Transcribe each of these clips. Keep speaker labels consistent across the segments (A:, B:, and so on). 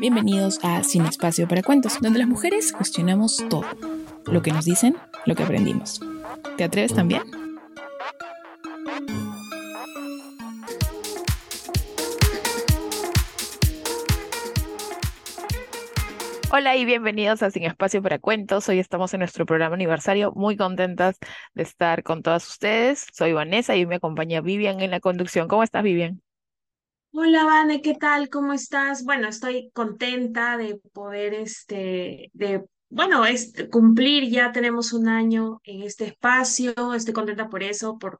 A: Bienvenidos a Sin Espacio para Cuentos, donde las mujeres cuestionamos todo. Lo que nos dicen, lo que aprendimos. ¿Te atreves también? Hola y bienvenidos a Sin Espacio para Cuentos. Hoy estamos en nuestro programa aniversario, muy contentas de estar con todas ustedes. Soy Vanessa y me acompaña Vivian en la conducción. ¿Cómo estás, Vivian?
B: Hola, Vane, ¿qué tal? ¿Cómo estás? Bueno, estoy contenta de poder, este, de, bueno, es, cumplir, ya tenemos un año en este espacio, estoy contenta por eso, por,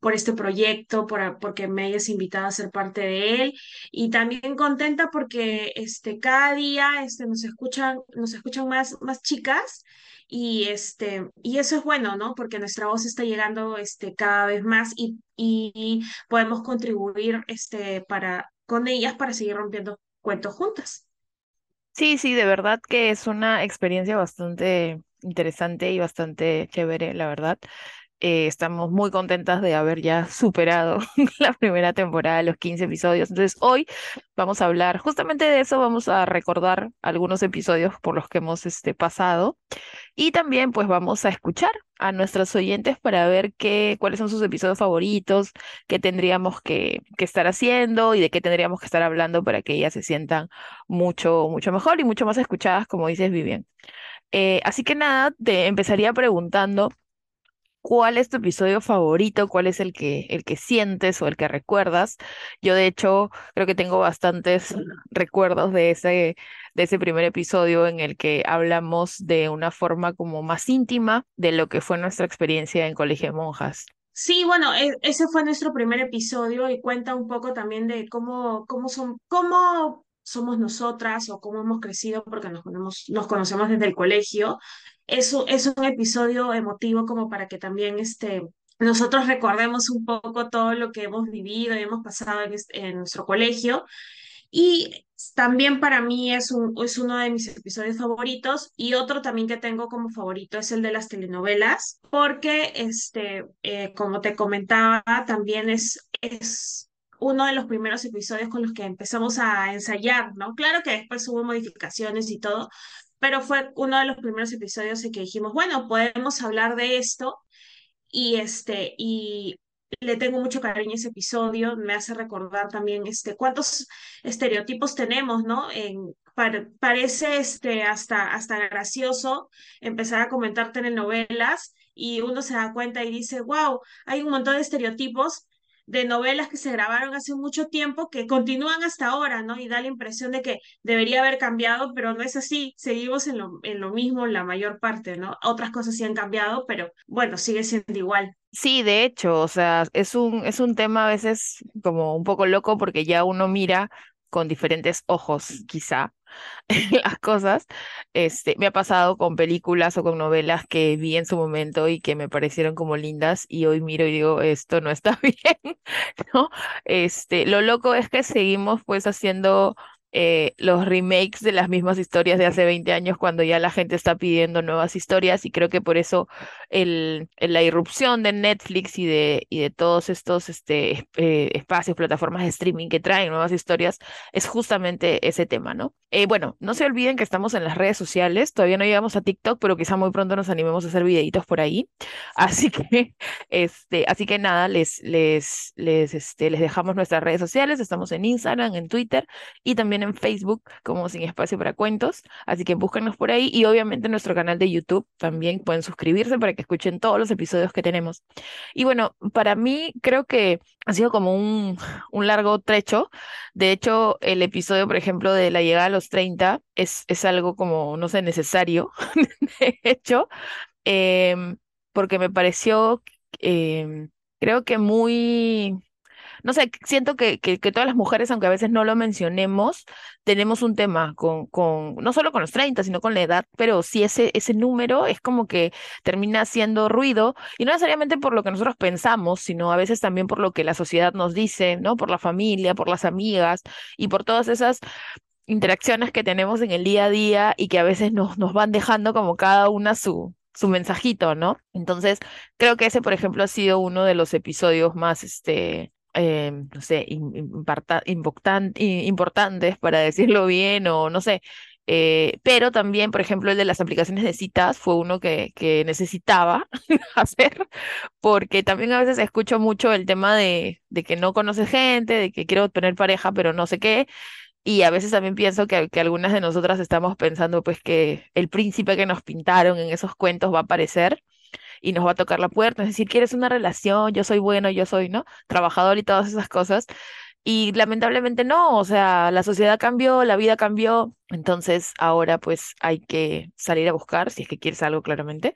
B: por este proyecto, por, porque me hayas invitado a ser parte de él, y también contenta porque, este, cada día, este, nos escuchan, nos escuchan más, más chicas, y este, y eso es bueno, ¿no? Porque nuestra voz está llegando este, cada vez más y, y podemos contribuir este, para, con ellas para seguir rompiendo cuentos juntas.
A: Sí, sí, de verdad que es una experiencia bastante interesante y bastante chévere, la verdad. Eh, estamos muy contentas de haber ya superado la primera temporada, los 15 episodios. Entonces, hoy vamos a hablar justamente de eso, vamos a recordar algunos episodios por los que hemos este, pasado y también pues vamos a escuchar a nuestros oyentes para ver qué, cuáles son sus episodios favoritos, qué tendríamos que, que estar haciendo y de qué tendríamos que estar hablando para que ellas se sientan mucho, mucho mejor y mucho más escuchadas, como dices, Vivian. Eh, así que nada, te empezaría preguntando ¿Cuál es tu episodio favorito? ¿Cuál es el que, el que sientes o el que recuerdas? Yo, de hecho, creo que tengo bastantes recuerdos de ese, de ese primer episodio en el que hablamos de una forma como más íntima de lo que fue nuestra experiencia en Colegio de Monjas.
B: Sí, bueno, e- ese fue nuestro primer episodio y cuenta un poco también de cómo, cómo son, cómo somos nosotras o cómo hemos crecido porque nos nos conocemos desde el colegio. Eso es un episodio emotivo como para que también este, nosotros recordemos un poco todo lo que hemos vivido y hemos pasado en, en nuestro colegio. Y también para mí es, un, es uno de mis episodios favoritos y otro también que tengo como favorito es el de las telenovelas, porque este, eh, como te comentaba, también es, es uno de los primeros episodios con los que empezamos a ensayar, ¿no? Claro que después hubo modificaciones y todo, pero fue uno de los primeros episodios en que dijimos, bueno, podemos hablar de esto y este, y le tengo mucho cariño a ese episodio, me hace recordar también este, cuántos estereotipos tenemos, ¿no? En, par- parece este, hasta, hasta gracioso empezar a comentar telenovelas y uno se da cuenta y dice, wow, hay un montón de estereotipos de novelas que se grabaron hace mucho tiempo que continúan hasta ahora, ¿no? Y da la impresión de que debería haber cambiado, pero no es así, seguimos en lo, en lo mismo la mayor parte, ¿no? Otras cosas sí han cambiado, pero bueno, sigue siendo igual.
A: Sí, de hecho, o sea, es un, es un tema a veces como un poco loco porque ya uno mira con diferentes ojos, quizá, las cosas. Este, me ha pasado con películas o con novelas que vi en su momento y que me parecieron como lindas y hoy miro y digo, esto no está bien, ¿no? Este, lo loco es que seguimos pues haciendo eh, los remakes de las mismas historias de hace 20 años cuando ya la gente está pidiendo nuevas historias y creo que por eso el, la irrupción de Netflix y de, y de todos estos este, es- eh, espacios, plataformas de streaming que traen nuevas historias es justamente ese tema, ¿no? Eh, bueno, no se olviden que estamos en las redes sociales, todavía no llegamos a TikTok, pero quizá muy pronto nos animemos a hacer videitos por ahí. Así que, este, así que nada, les, les, les, este, les dejamos nuestras redes sociales, estamos en Instagram, en Twitter y también en Facebook como Sin Espacio para Cuentos, así que búsquenos por ahí y obviamente en nuestro canal de YouTube también pueden suscribirse para que escuchen todos los episodios que tenemos. Y bueno, para mí creo que ha sido como un, un largo trecho. De hecho, el episodio, por ejemplo, de la llegada a los 30 es, es algo como, no sé, necesario, de hecho, em, porque me pareció, em, creo que muy no sé, siento que, que, todas las mujeres, aunque a veces no lo mencionemos, tenemos un tema con, con, no solo con los 30, sino con la edad, pero sí ese, ese número es como que termina haciendo ruido, y no necesariamente por lo que nosotros pensamos, sino a veces también por lo que la sociedad nos dice, ¿no? Por la familia, por las amigas, y por todas esas interacciones que tenemos en el día a día y que a veces nos, nos van dejando como cada una su, su mensajito, ¿no? Entonces, creo que ese, por ejemplo, ha sido uno de los episodios más, este, eh, no sé, importantes, para decirlo bien, o no sé. Eh, pero también, por ejemplo, el de las aplicaciones de citas fue uno que, que necesitaba hacer, porque también a veces escucho mucho el tema de, de que no conoces gente, de que quiero tener pareja, pero no sé qué. Y a veces también pienso que, que algunas de nosotras estamos pensando pues que el príncipe que nos pintaron en esos cuentos va a aparecer y nos va a tocar la puerta, es decir, quieres una relación, yo soy bueno, yo soy, ¿no? Trabajador y todas esas cosas. Y lamentablemente no, o sea, la sociedad cambió, la vida cambió, entonces ahora pues hay que salir a buscar, si es que quieres algo claramente.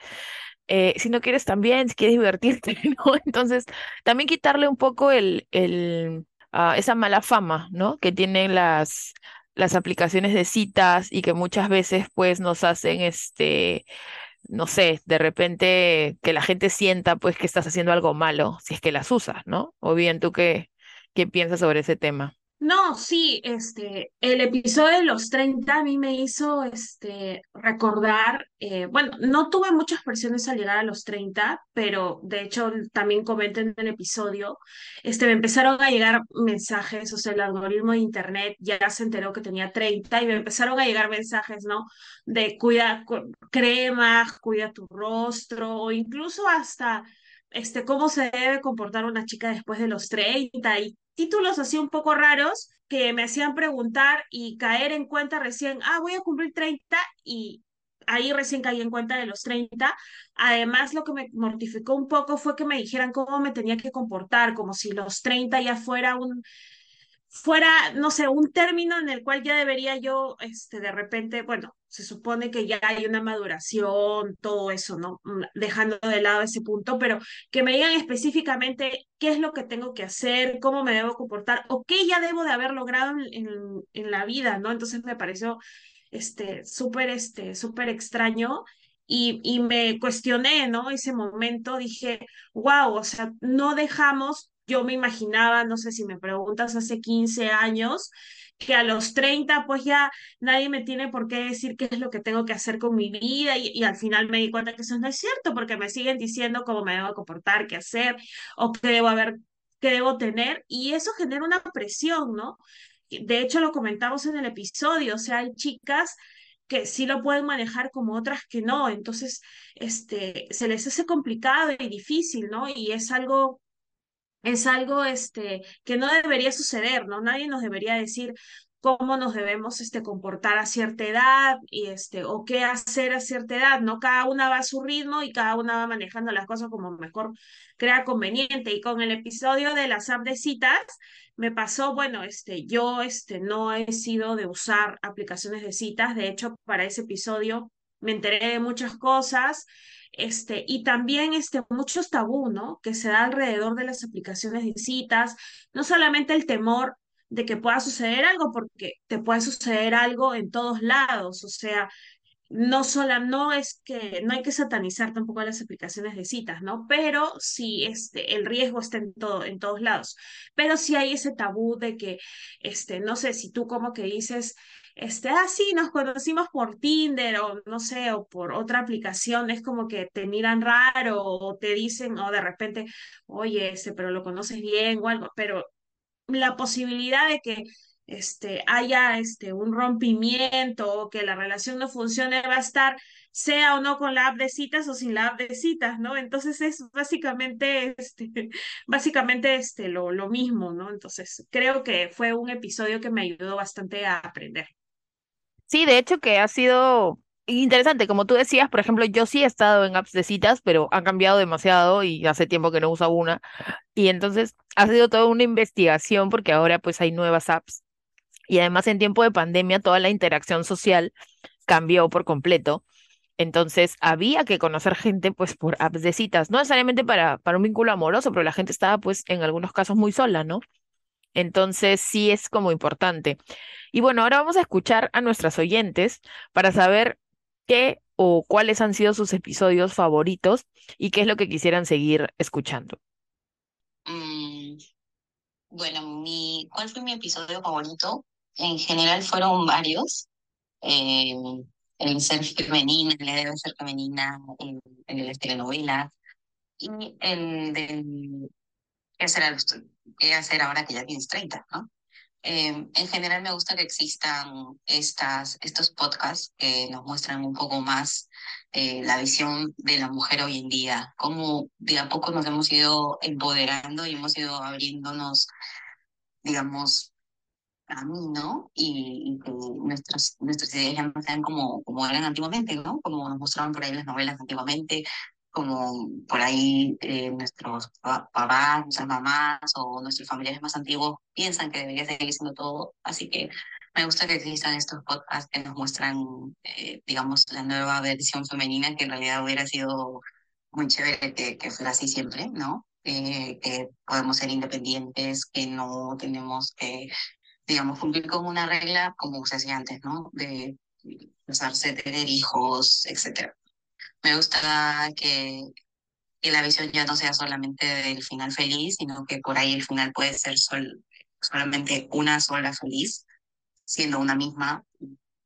A: Eh, si no quieres también, si quieres divertirte, ¿no? Entonces, también quitarle un poco el, el, ah, esa mala fama, ¿no? Que tienen las, las aplicaciones de citas y que muchas veces pues nos hacen este no sé, de repente que la gente sienta pues que estás haciendo algo malo si es que las usas, ¿no? O bien tú qué, qué piensas sobre ese tema.
B: No, sí, este, el episodio de los 30 a mí me hizo este, recordar, eh, bueno, no tuve muchas presiones al llegar a los 30, pero de hecho también comenté en el episodio, este, me empezaron a llegar mensajes, o sea, el algoritmo de internet ya se enteró que tenía 30 y me empezaron a llegar mensajes, ¿no? De cuida crema, cuida tu rostro, o incluso hasta este, cómo se debe comportar una chica después de los 30 y títulos así un poco raros que me hacían preguntar y caer en cuenta recién, ah, voy a cumplir 30 y ahí recién caí en cuenta de los 30. Además, lo que me mortificó un poco fue que me dijeran cómo me tenía que comportar, como si los 30 ya fuera un fuera, no sé, un término en el cual ya debería yo, este, de repente, bueno, se supone que ya hay una maduración, todo eso, ¿no? Mm, dejando de lado ese punto, pero que me digan específicamente qué es lo que tengo que hacer, cómo me debo comportar o qué ya debo de haber logrado en, en, la vida, ¿no? Entonces me pareció, este, súper, este, súper extraño. Y, y me cuestioné, ¿no? Ese momento dije, wow, o sea, no dejamos yo me imaginaba, no sé si me preguntas, hace 15 años, que a los 30 pues ya nadie me tiene por qué decir qué es lo que tengo que hacer con mi vida y, al final me di cuenta que eso no es cierto porque me siguen diciendo cómo me debo comportar, qué hacer o qué debo haber, qué debo tener y eso genera una presión, ¿no? De hecho lo comentamos en el episodio, o sea, hay chicas que sí lo pueden manejar como otras que no, entonces este se les hace complicado y difícil, ¿no? Y es algo es algo este, que no debería suceder, ¿no? Nadie nos debería decir cómo nos debemos este, comportar a cierta edad y este, o qué hacer a cierta edad, ¿no? Cada una va a su ritmo y cada una va manejando las cosas como mejor crea conveniente. Y con el episodio de las app de citas, me pasó, bueno, este, yo este, no he sido de usar aplicaciones de citas, de hecho, para ese episodio me enteré de muchas cosas este, y también este, muchos tabú, ¿no? Que se da alrededor de las aplicaciones de citas, no solamente el temor de que pueda suceder algo, porque te puede suceder algo en todos lados, o sea, no sola, no es que, no hay que satanizar tampoco las aplicaciones de citas, ¿no? Pero sí, este, el riesgo está en todo, en todos lados. Pero sí hay ese tabú de que, este, no sé, si tú como que dices, este, ah, sí, nos conocimos por Tinder o no sé, o por otra aplicación, es como que te miran raro o te dicen, o de repente, oye, ese, pero lo conoces bien o algo, pero la posibilidad de que este, haya este, un rompimiento o que la relación no funcione va a estar sea o no con la app de citas o sin la app de citas, ¿no? Entonces es básicamente, este, básicamente este, lo, lo mismo, ¿no? Entonces creo que fue un episodio que me ayudó bastante a aprender.
A: Sí, de hecho que ha sido interesante, como tú decías, por ejemplo, yo sí he estado en apps de citas, pero han cambiado demasiado y hace tiempo que no uso una. Y entonces ha sido toda una investigación porque ahora pues hay nuevas apps. Y además en tiempo de pandemia toda la interacción social cambió por completo. Entonces había que conocer gente pues por apps de citas, no necesariamente para, para un vínculo amoroso, pero la gente estaba pues en algunos casos muy sola, ¿no? Entonces sí es como importante. Y bueno, ahora vamos a escuchar a nuestras oyentes para saber qué o cuáles han sido sus episodios favoritos y qué es lo que quisieran seguir escuchando.
C: Mm, bueno, mi, ¿cuál fue mi episodio favorito? En general fueron varios. Eh, el ser femenina, el debe ser femenina, en, en las telenovelas y el qué hacer, qué hacer ahora que ya tienes 30, ¿no? Eh, en general me gusta que existan estas, estos podcasts que nos muestran un poco más eh, la visión de la mujer hoy en día, cómo de a poco nos hemos ido empoderando y hemos ido abriéndonos, digamos, camino y, y que nuestras, nuestras ideas ya no sean como, como eran antiguamente, ¿no? Como nos mostraban por ahí las novelas antiguamente, como por ahí eh, nuestros pa- papás, nuestras mamás o nuestros familiares más antiguos piensan que debería seguir siendo todo. Así que me gusta que existan estos podcasts que nos muestran, eh, digamos, la nueva versión femenina, que en realidad hubiera sido muy chévere que, que fuera así siempre, ¿no? Eh, que podemos ser independientes, que no tenemos que digamos, cumplir con una regla, como se hacía antes, ¿no? De casarse, tener hijos, etcétera. Me gusta que, que la visión ya no sea solamente del final feliz, sino que por ahí el final puede ser sol, solamente una sola feliz, siendo una misma,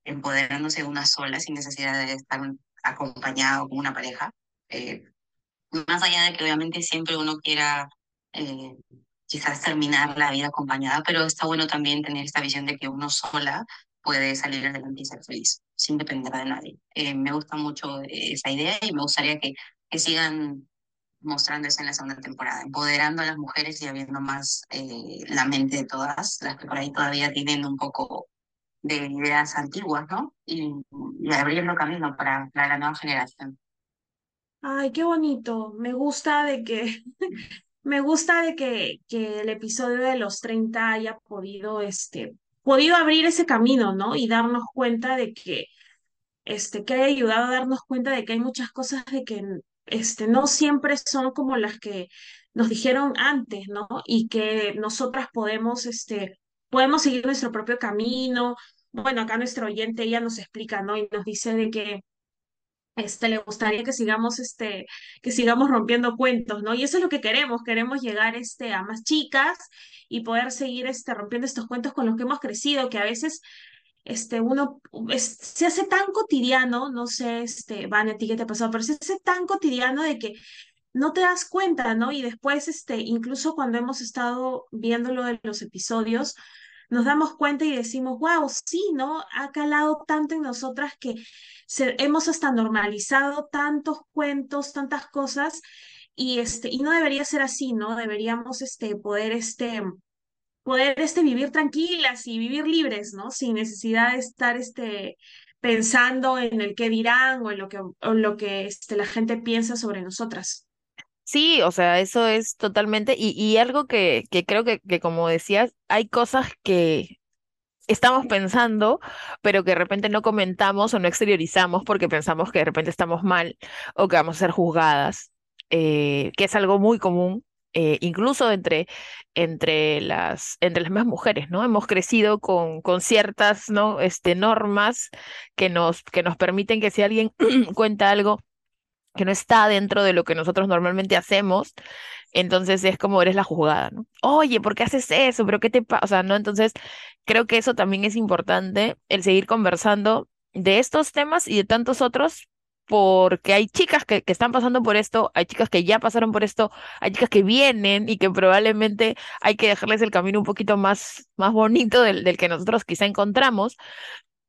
C: empoderándose una sola sin necesidad de estar acompañado con una pareja. Eh, más allá de que obviamente siempre uno quiera eh, quizás terminar la vida acompañada, pero está bueno también tener esta visión de que uno sola puede salir adelante y ser feliz, sin depender de nadie. Eh, me gusta mucho esa idea y me gustaría que, que sigan mostrando eso en la segunda temporada, empoderando a las mujeres y abriendo más eh, la mente de todas, las que por ahí todavía tienen un poco de ideas antiguas, ¿no? Y, y abriendo camino para, para la nueva generación.
B: Ay, qué bonito. Me gusta de que, me gusta de que, que el episodio de los 30 haya podido, este, podido abrir ese camino, ¿no? Y darnos cuenta de que este, que haya ayudado a darnos cuenta de que hay muchas cosas de que este, no siempre son como las que nos dijeron antes, ¿no? Y que nosotras podemos, este, podemos seguir nuestro propio camino. Bueno, acá nuestro oyente ella nos explica, ¿no? Y nos dice de que este, le gustaría que sigamos, este, que sigamos rompiendo cuentos, ¿no? Y eso es lo que queremos, queremos llegar, este, a más chicas y poder seguir, este, rompiendo estos cuentos con los que hemos crecido, que a veces este, uno se hace tan cotidiano, no sé, este, Van, a ti qué te ha pasado, pero se hace tan cotidiano de que no te das cuenta, ¿no? Y después, este, incluso cuando hemos estado viendo lo de los episodios, nos damos cuenta y decimos, wow, sí, ¿no? Ha calado tanto en nosotras que hemos hasta normalizado tantos cuentos, tantas cosas, y este, y no debería ser así, ¿no? Deberíamos, este, poder, este, poder este, vivir tranquilas y vivir libres, ¿no? Sin necesidad de estar este, pensando en el qué dirán o en lo que, lo que este, la gente piensa sobre nosotras.
A: Sí, o sea, eso es totalmente, y, y algo que, que creo que, que como decías, hay cosas que estamos pensando, pero que de repente no comentamos o no exteriorizamos porque pensamos que de repente estamos mal o que vamos a ser juzgadas, eh, que es algo muy común, eh, incluso entre, entre las, entre las mismas mujeres, ¿no? Hemos crecido con, con ciertas, ¿no? Este, normas que nos, que nos permiten que si alguien cuenta algo que no está dentro de lo que nosotros normalmente hacemos, entonces es como eres la juzgada, ¿no? Oye, ¿por qué haces eso? ¿Pero qué te pasa? O sea, ¿no? Entonces creo que eso también es importante, el seguir conversando de estos temas y de tantos otros, porque hay chicas que, que están pasando por esto, hay chicas que ya pasaron por esto, hay chicas que vienen y que probablemente hay que dejarles el camino un poquito más, más bonito del, del que nosotros quizá encontramos.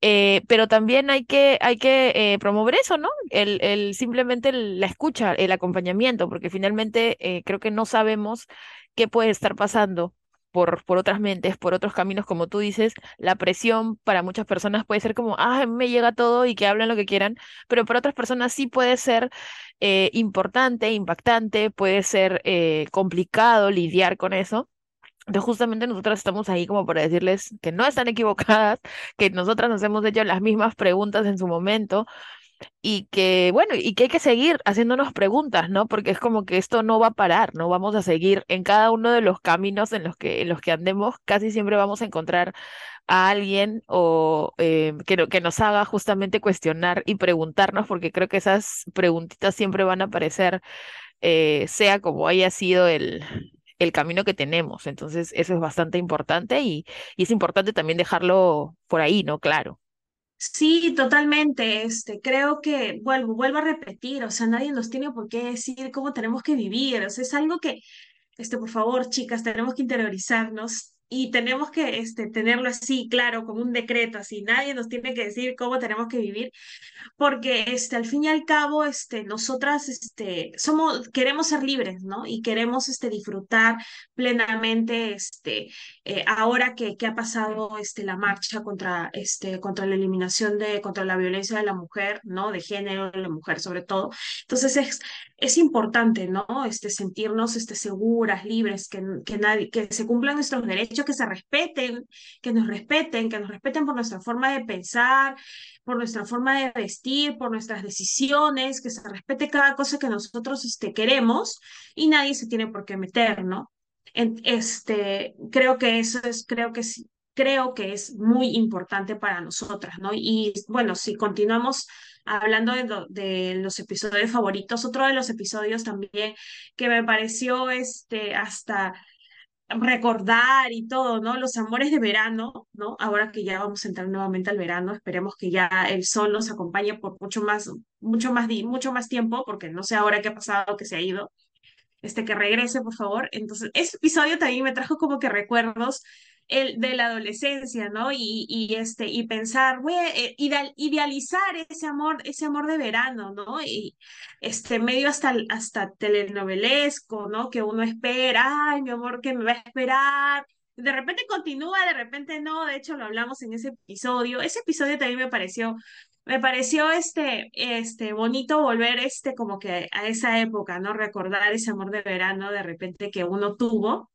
A: Eh, pero también hay que, hay que eh, promover eso, ¿no? El, el simplemente la escucha, el acompañamiento, porque finalmente eh, creo que no sabemos qué puede estar pasando por, por otras mentes, por otros caminos, como tú dices, la presión para muchas personas puede ser como, ah, me llega todo y que hablen lo que quieran, pero para otras personas sí puede ser importante, impactante, puede ser complicado lidiar con eso. Entonces, justamente nosotras estamos ahí como para decirles que no están equivocadas, que nosotras nos hemos hecho las mismas preguntas en su momento y que, bueno, y que hay que seguir haciéndonos preguntas, ¿no? Porque es como que esto no va a parar, ¿no? Vamos a seguir en cada uno de los caminos en los que, en los que andemos, casi siempre vamos a encontrar a alguien o eh, que, que nos haga justamente cuestionar y preguntarnos, porque creo que esas preguntitas siempre van a aparecer eh, sea como haya sido el, el camino que tenemos. Entonces, eso es bastante importante y, y es importante también dejarlo por ahí, ¿no? Claro.
B: Sí, totalmente. Este, creo que vuelvo, vuelvo a repetir, o sea, nadie nos tiene por qué decir cómo tenemos que vivir. O sea, es algo que este, por favor, chicas, tenemos que interiorizarnos y tenemos que este, tenerlo así, claro, como un decreto, así, nadie nos tiene que decir cómo tenemos que vivir, porque este, al fin y al cabo, este, nosotras este, somos, queremos ser libres, ¿no? Y queremos este, disfrutar plenamente, este, eh, ahora que, que ha pasado este, la marcha contra, este, contra la eliminación de, contra la violencia de la mujer, ¿no? De género, de la mujer sobre todo. Entonces es, es importante, ¿no? Este, sentirnos este, seguras, libres, que, que, nadie, que se cumplan nuestros derechos, que se respeten, que nos respeten, que nos respeten por nuestra forma de pensar, por nuestra forma de vestir, por nuestras decisiones, que se respete cada cosa que nosotros este, queremos y nadie se tiene por qué meter, ¿no? este, creo que eso es, creo que sí, creo que es muy importante para nosotras, ¿no? Y bueno, si continuamos hablando de, los episodios favoritos, otro de los episodios también que me pareció este, hasta recordar y todo, ¿no? Los amores de verano, ¿no? Ahora que ya vamos a entrar nuevamente al verano, esperemos que ya el sol nos acompañe por mucho más, mucho más, mucho más tiempo, porque no sé ahora qué ha pasado, que se ha ido, este, que regrese, por favor. Entonces, ese episodio también me trajo como que recuerdos el, de la adolescencia, ¿no? Y, este, y pensar, a eh, idealizar ese amor, ese amor de verano, ¿no? Y este, medio hasta, hasta telenovelesco, ¿no? Que uno espera, ay, mi amor, que me va a esperar. De repente continúa, de repente no, de hecho lo hablamos en ese episodio. Ese episodio también me pareció me pareció este, este bonito volver este como que a esa época, ¿no? Recordar ese amor de verano de repente que uno tuvo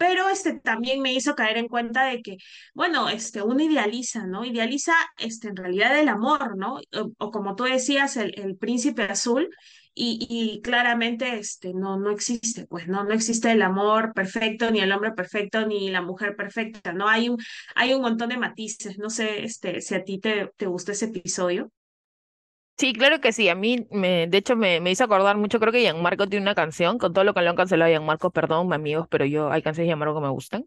B: pero este también me hizo caer en cuenta de que, bueno, este, uno idealiza, ¿no? Idealiza este, en realidad el amor, ¿no? O, como tú decías, el, el príncipe azul, y, y, claramente este, no, no existe, pues, ¿no? No existe el amor perfecto, ni el hombre perfecto, ni la mujer perfecta, ¿no? Hay un, hay un montón de matices, no sé este, si a ti te, te gustó ese episodio.
A: Sí, claro que sí. A mí, me, de hecho, me, me hizo acordar mucho. Creo que Gianmarco tiene una canción, con todo lo que le han cancelado Gianmarco, perdón, amigos, pero yo hay canciones de Gianmarco que me gustan,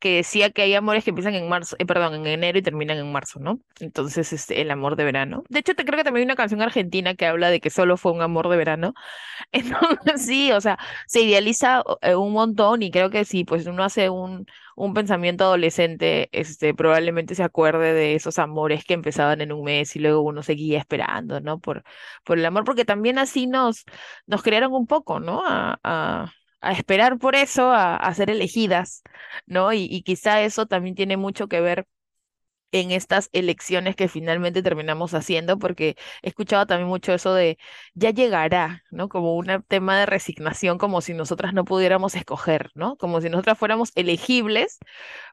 A: que decía que hay amores que empiezan en marzo, eh, perdón, en enero y terminan en marzo, ¿no? Entonces, este, el amor de verano. De hecho, te creo que también hay una canción argentina que habla de que solo fue un amor de verano. Entonces, sí, o sea, se idealiza eh, un montón y creo que sí, pues uno hace un un pensamiento adolescente, este, probablemente se acuerde de esos amores que empezaban en un mes y luego uno seguía esperando, ¿no? Por, por el amor, porque también así nos, nos crearon un poco, ¿no? A, a, a esperar por eso, a, a, ser elegidas, ¿no? Y, y quizá eso también tiene mucho que ver en estas elecciones que finalmente terminamos haciendo, porque he escuchado también mucho eso de ya llegará, ¿no? Como un tema de resignación, como si nosotras no pudiéramos escoger, ¿no? Como si nosotras fuéramos elegibles,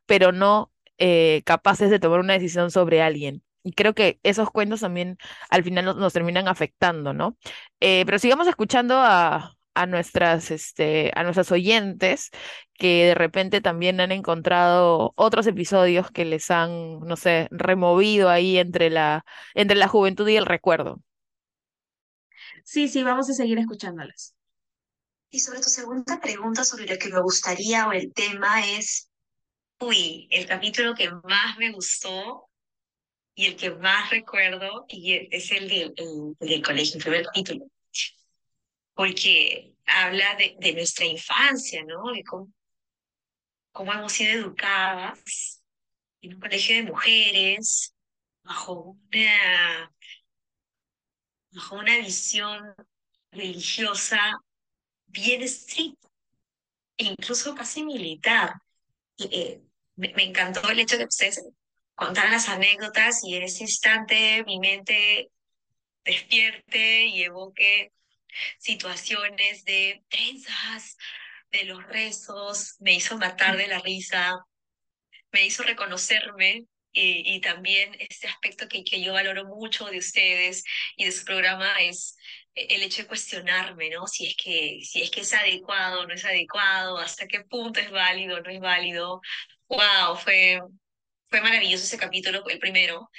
A: pero no eh, capaces de tomar una decisión sobre alguien. Y creo que esos cuentos también al final nos, terminan afectando, ¿no? Eh, pero sigamos escuchando a, a nuestras, este, a nuestras oyentes que de repente también han encontrado otros episodios que les han, no sé, removido ahí entre la, entre la juventud y el recuerdo.
B: Sí, sí, vamos a seguir escuchándolas.
D: Y sobre tu segunda pregunta sobre lo que me gustaría o el tema es, uy, el capítulo que más me gustó y el que más recuerdo y es el del, el, el del colegio, el primer capítulo porque habla de, de nuestra infancia, ¿no? De cómo, cómo hemos sido educadas en un colegio de mujeres, bajo una, bajo una visión religiosa bien estricta, e incluso casi militar. Eh, me, encantó el hecho de que ustedes contaran las anécdotas y en ese instante mi mente despierte y evoque situaciones de trenzas, de los rezos, me hizo matar de la risa, me hizo reconocerme y, y también este aspecto que, que yo valoro mucho de ustedes y de su programa es el hecho de cuestionarme, ¿no? Si es que, si es, que es adecuado no es adecuado, hasta qué punto es válido o no es válido. ¡Wow! Fue, fue maravilloso ese capítulo, el primero,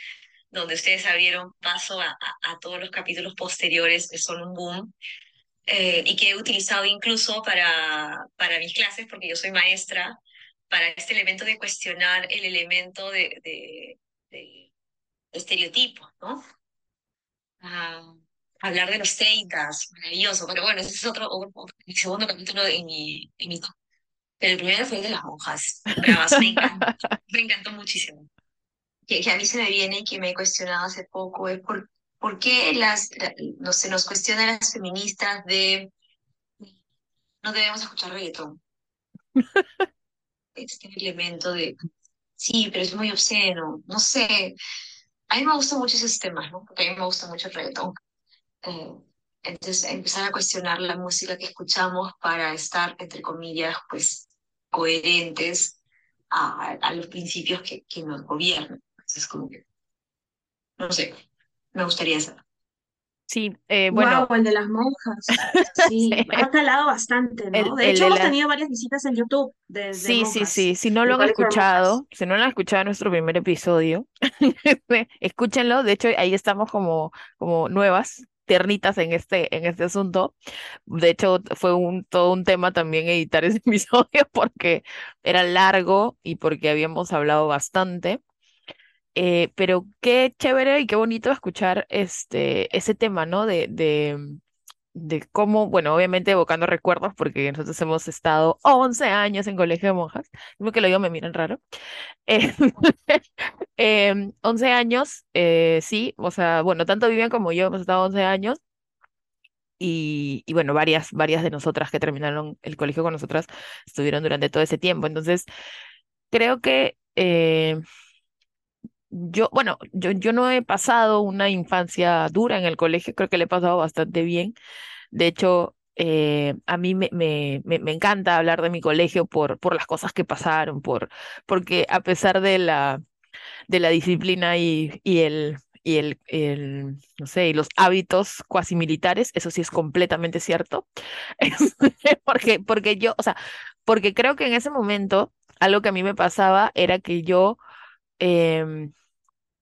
D: donde ustedes abrieron paso a, a todos los capítulos posteriores que son un boom. Eh, y que he utilizado incluso para, para mis clases, porque yo soy maestra, para este elemento de cuestionar el elemento de, de, de estereotipo, ¿no? Ah,
C: hablar de los Teitas, maravilloso, pero bueno, ese es otro, mi segundo capítulo en mi, en mi pero el primero fue el de las monjas, bravas, me encantó, me encantó muchísimo. Que, que a mí se me viene y que me he cuestionado hace poco es por, por qué las, no se nos cuestionan las feministas de no debemos escuchar reggaetón. este elemento de, sí, pero es muy obsceno, no sé. A mí me gustan mucho esos temas, ¿no? Porque a mí me gusta mucho el reggaetón. Eh, entonces, empezar a cuestionar la música que escuchamos para estar, entre comillas, pues, coherentes a, a los principios que, que nos gobiernan. Entonces, como que, no sé, me gustaría saber.
A: Sí, eh, bueno.
B: Wow, el de las monjas. Sí, ha calado bastante, ¿no? de hecho, hemos tenido varias visitas en YouTube de,
A: Sí, sí, sí. Si no lo han escuchado, si no lo han escuchado en nuestro primer episodio, escúchenlo. De hecho, ahí estamos como, como nuevas, ternitas en este, en este asunto. De hecho, fue un, todo un tema también editar ese episodio porque era largo y porque habíamos hablado bastante. Eh, pero qué chévere y qué bonito escuchar este, ese tema, ¿no? De, de, de cómo, bueno, obviamente evocando recuerdos, porque nosotros hemos estado 11 años en colegio de monjas, lo que lo digo me miran raro. Eh, 11 em, años, eh, sí, o sea, bueno, tanto Vivian como yo hemos estado 11 años. Y, y, bueno, varias, varias de nosotras que terminaron el colegio con nosotras estuvieron durante todo ese tiempo. Entonces, creo que eh, yo, bueno, yo, yo no he pasado una infancia dura en el colegio, creo que le he pasado bastante bien. De hecho, eh, a mí me, me, me, encanta hablar de mi colegio por, por las cosas que pasaron, por, porque a pesar de la, de la disciplina y, y el, y el, el, no sé, y los hábitos cuasi militares, eso sí es completamente cierto. porque, porque yo, o sea, porque creo que en ese momento algo que a mí me pasaba era que yo em,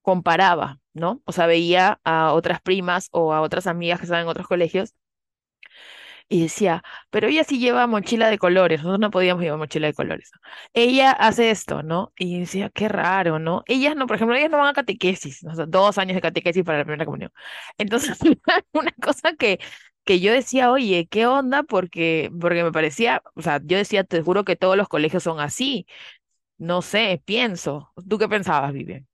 A: comparaba, ¿no? O sea, veía a otras primas o a otras amigas que estaban en otros colegios y decía, pero ella sí lleva mochila de colores, nosotros no podíamos llevar mochila de colores. Ella hace esto, ¿no? Y decía, qué raro, ¿no? Ellas no, por ejemplo, ellas no van a catequesis, dos años de catequesis para la primera comunión. Entonces, una cosa que, que yo decía, oye, ¿qué onda? Porque, porque me parecía, o sea, yo decía, te juro que todos los colegios son así. No sé, pienso. ¿Tú qué pensabas, Vivian?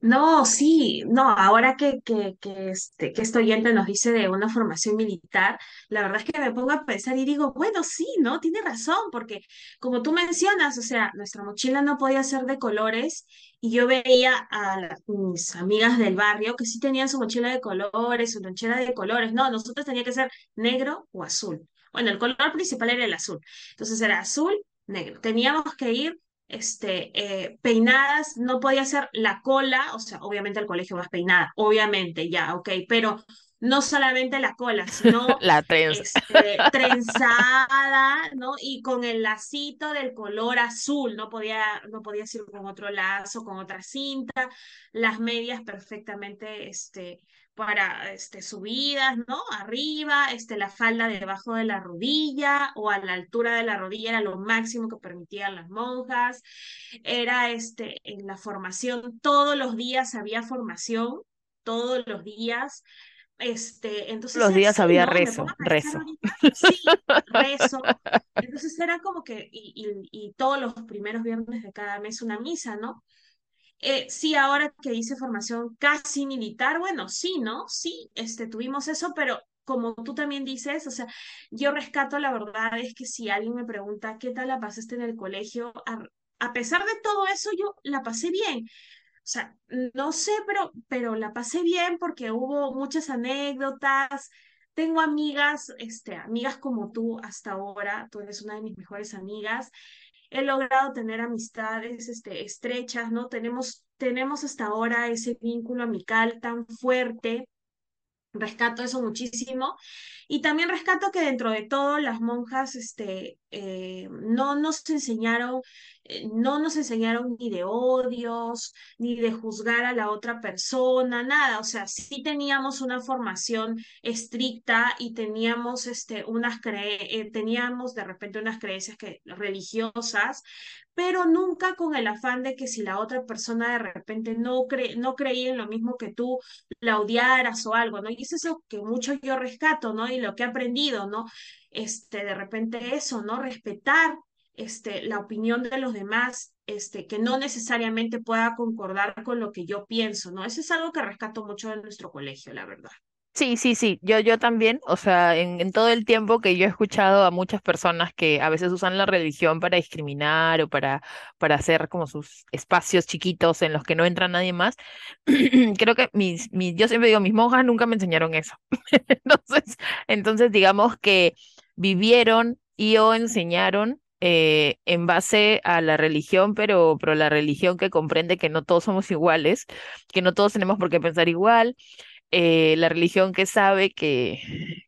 B: No, sí, no, ahora que, que, que, este, que oyente nos dice de una formación militar, la verdad es que me pongo a pensar y digo, bueno, sí, ¿no? Tiene razón, porque como tú mencionas, o sea, nuestra mochila no podía ser de colores y yo veía a mis amigas del barrio que sí tenían su mochila de colores, su lonchera de colores, no, nosotros tenía que ser negro o azul. Bueno, el color principal era el azul, entonces era azul, negro. Teníamos que ir este, eh, peinadas, no podía ser la cola, o sea, obviamente el colegio más peinada, obviamente, ya, ok, pero no solamente la cola, sino
A: la trenza.
B: Este, trenzada, ¿no? Y con el lacito del color azul, no podía, no podía ser con otro lazo, con otra cinta, las medias perfectamente, este, para este, subidas, ¿no? Arriba, este, la falda debajo de la rodilla o a la altura de la rodilla era lo máximo que permitían las monjas. Era este, en la formación, todos los días había formación, todos los días. Este, entonces
A: los días había rezo, rezo.
B: Sí, rezo. Entonces era como que, y, y, y todos los primeros viernes de cada mes una misa, ¿no? Eh, sí, ahora que hice formación casi militar, bueno, sí, ¿no? Sí, este, tuvimos eso, pero como tú también dices, o sea, yo rescato la verdad es que si alguien me pregunta qué tal la pasaste en el colegio, a, a pesar de todo eso, yo la pasé bien. O sea, no sé, pero, pero la pasé bien porque hubo muchas anécdotas. Tengo amigas, este, amigas como tú hasta ahora, tú eres una de mis mejores amigas he logrado tener amistades este, estrechas, ¿no? Tenemos, tenemos hasta ahora ese vínculo amical tan fuerte. Rescato eso muchísimo. Y también rescato que dentro de todo las monjas este, eh, no nos enseñaron, eh, no nos enseñaron ni de odios, ni de juzgar a la otra persona, nada. O sea, sí teníamos una formación estricta y teníamos, este, unas eh, teníamos de repente unas creencias que, religiosas, pero nunca con el afán de que si la otra persona de repente no, cre no creía en lo mismo que tú, la odiaras o algo, ¿no? Eso es que mucho yo rescato, ¿no? Y lo que he aprendido, ¿no? Este, de repente eso, ¿no? Respetar este, la opinión de los demás, este, que no necesariamente pueda concordar con lo que yo pienso, ¿no? Eso es algo que rescato mucho de nuestro colegio, la verdad.
A: Sí, sí, sí, yo, yo también, o sea, en, todo el tiempo que yo he escuchado a muchas personas que a veces usan la religión para discriminar o para, para hacer como sus espacios chiquitos en los que no entra nadie más, creo que mis, mis, yo siempre digo, mis monjas nunca me enseñaron eso. Entonces, entonces digamos que vivieron y o enseñaron eh, en base a la religión, pero, pero la religión que comprende que no todos somos iguales, que no todos tenemos por qué pensar igual, eh, la religión que sabe que,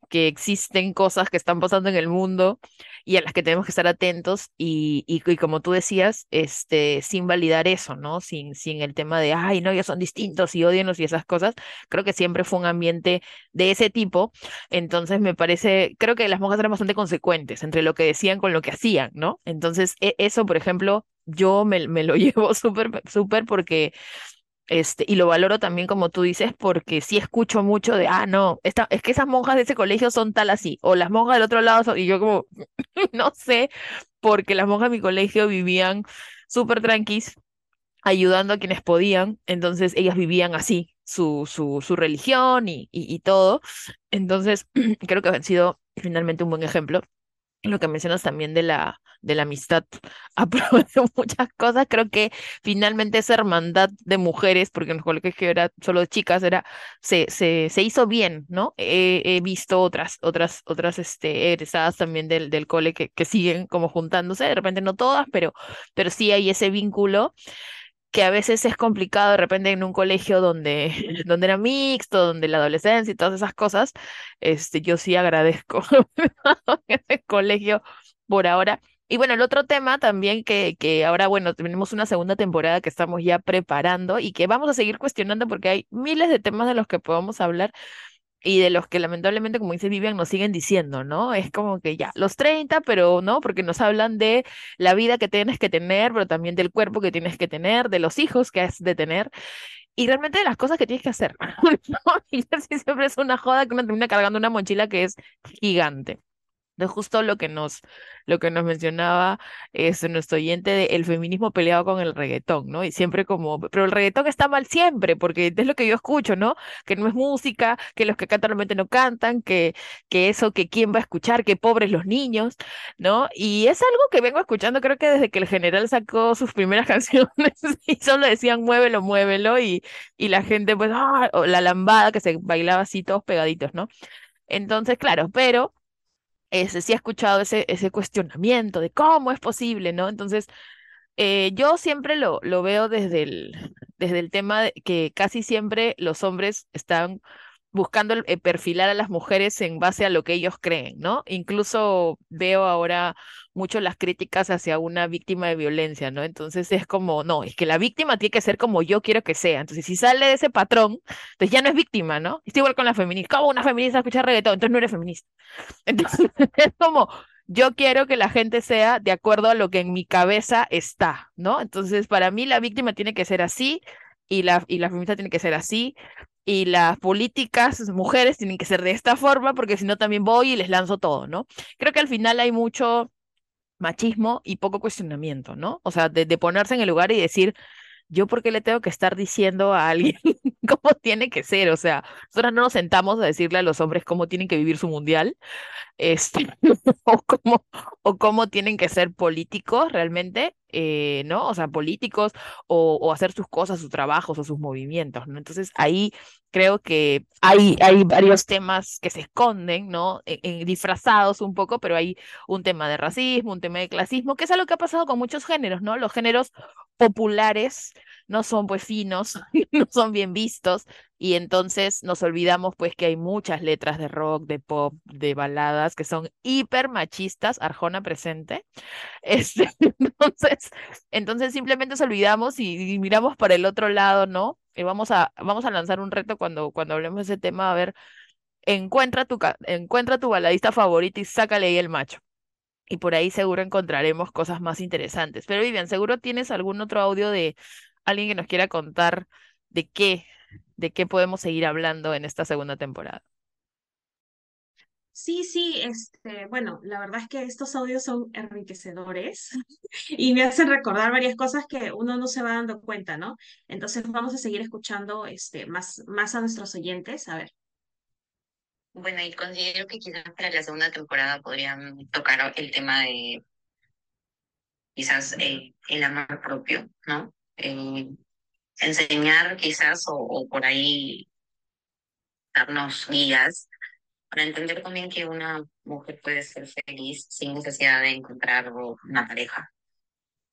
A: que existen cosas que están pasando en el mundo y a las que tenemos que estar atentos y, y, como tú decías, este, sin validar eso, ¿no? Sin, sin el tema de, ay, no, ellos son distintos y odianos y esas cosas. Creo que siempre fue un ambiente de ese tipo. Entonces me parece, creo que las monjas eran bastante consecuentes entre lo que decían con lo que hacían, ¿no? Entonces e eso, por ejemplo, yo me, me lo llevo súper, súper porque este, y lo valoro también, como tú dices, porque sí escucho mucho de, ah, no, es que esas monjas de ese colegio son tal así, o las monjas del otro lado son, y yo como, no sé, porque las monjas de mi colegio vivían súper tranquis, ayudando a quienes podían, entonces ellas vivían así, su, su, su religión y, y, y todo, entonces creo que han sido finalmente un buen ejemplo lo que mencionas también de la, de la amistad, aprovecho muchas cosas, creo que finalmente esa hermandad de mujeres, porque en el colegio era solo chicas, era, se, se, se hizo bien, ¿no? He, he, visto otras, otras, otras este, egresadas también del, del cole que, que siguen como juntándose, de repente no todas, pero, pero sí hay ese vínculo que a veces es complicado de repente en un colegio donde, donde era mixto, donde la adolescencia y todas esas cosas, este, yo sí agradezco ese colegio por ahora. Y bueno, el otro tema también que, que ahora, bueno, tenemos una segunda temporada que estamos ya preparando y que vamos a seguir cuestionando porque hay miles de temas de los que podemos hablar, y de los que lamentablemente, como dice Vivian, nos siguen diciendo, ¿no? Es como que ya, los 30, pero no, porque nos hablan de la vida que tienes que tener, pero también del cuerpo que tienes que tener, de los hijos que has de tener, y realmente de las cosas que tienes que hacer, ¿no? Y así siempre es una joda que uno termina cargando una mochila que es gigante. De justo lo que nos, lo que nos mencionaba es nuestro oyente de el feminismo peleado con el reggaetón, ¿no? Y siempre como, pero el reggaetón está mal siempre, porque es lo que yo escucho, ¿no? Que no es música, que los que cantan realmente no cantan, que, que eso, que quién va a escuchar, que pobres los niños, ¿no? Y es algo que vengo escuchando, creo que desde que el general sacó sus primeras canciones y solo decían muévelo, muévelo, y, y la gente, pues, ¡ah! la lambada que se bailaba así todos pegaditos, ¿no? Entonces, claro, pero ese, sí he escuchado ese, ese cuestionamiento de cómo es posible, ¿no? Entonces, eh, yo siempre lo, lo veo desde el, desde el tema de que casi siempre los hombres están buscando el perfilar a las mujeres en base a lo que ellos creen, ¿no? Incluso veo ahora mucho las críticas hacia una víctima de violencia, ¿no? Entonces es como, no, es que la víctima tiene que ser como yo quiero que sea. Entonces, si sale de ese patrón, entonces ya no es víctima, ¿no? Es igual con la feminista. ¿Cómo una feminista escucha reggaetón? Entonces no eres feminista. Entonces es como, yo quiero que la gente sea de acuerdo a lo que en mi cabeza está, ¿no? Entonces, para mí la víctima tiene que ser así y la, y la feminista tiene que ser así y las políticas mujeres tienen que ser de esta forma porque si no también voy y les lanzo todo, ¿no? Creo que al final hay mucho machismo y poco cuestionamiento, ¿no? O sea, de, ponerse en el lugar y decir, yo por qué le tengo que estar diciendo a alguien cómo tiene que ser, o sea, nosotros no nos sentamos a decirle a los hombres cómo tienen que vivir su mundial, este, o cómo, o cómo tienen que ser políticos realmente, eh, ¿no? O sea, políticos, o, hacer sus cosas, sus trabajos o sus movimientos, ¿no? Entonces ahí creo que hay, hay varios temas que se esconden, ¿no? En, en, disfrazados un poco, pero hay un tema de racismo, un tema de clasismo, que es algo que ha pasado con muchos géneros, ¿no? Los géneros populares no son pues finos, no son bien vistos y entonces nos olvidamos pues que hay muchas letras de rock, de pop, de baladas que son hiper machistas, Arjona presente. Este, entonces, entonces simplemente nos olvidamos y, y, miramos para el otro lado, ¿no? Y vamos a, vamos a lanzar un reto cuando, cuando hablemos de ese tema, a ver, encuentra tu, encuentra tu baladista favorito y sácale ahí el macho y por ahí seguro encontraremos cosas más interesantes. Pero Vivian, seguro tienes algún otro audio de alguien que nos quiera contar de qué, de qué podemos seguir hablando en esta segunda temporada.
B: Sí, sí, este, bueno, la verdad es que estos audios son enriquecedores y me hacen recordar varias cosas que uno no se va dando cuenta, ¿no? Entonces vamos a seguir escuchando este, más, más a nuestros oyentes. A ver.
C: Bueno, y considero que quizás para la segunda temporada podrían tocar el tema de quizás eh, el amor propio, ¿no? Eh, enseñar quizás o, o por ahí darnos guías para entender también que una mujer puede ser feliz sin necesidad de encontrar una pareja,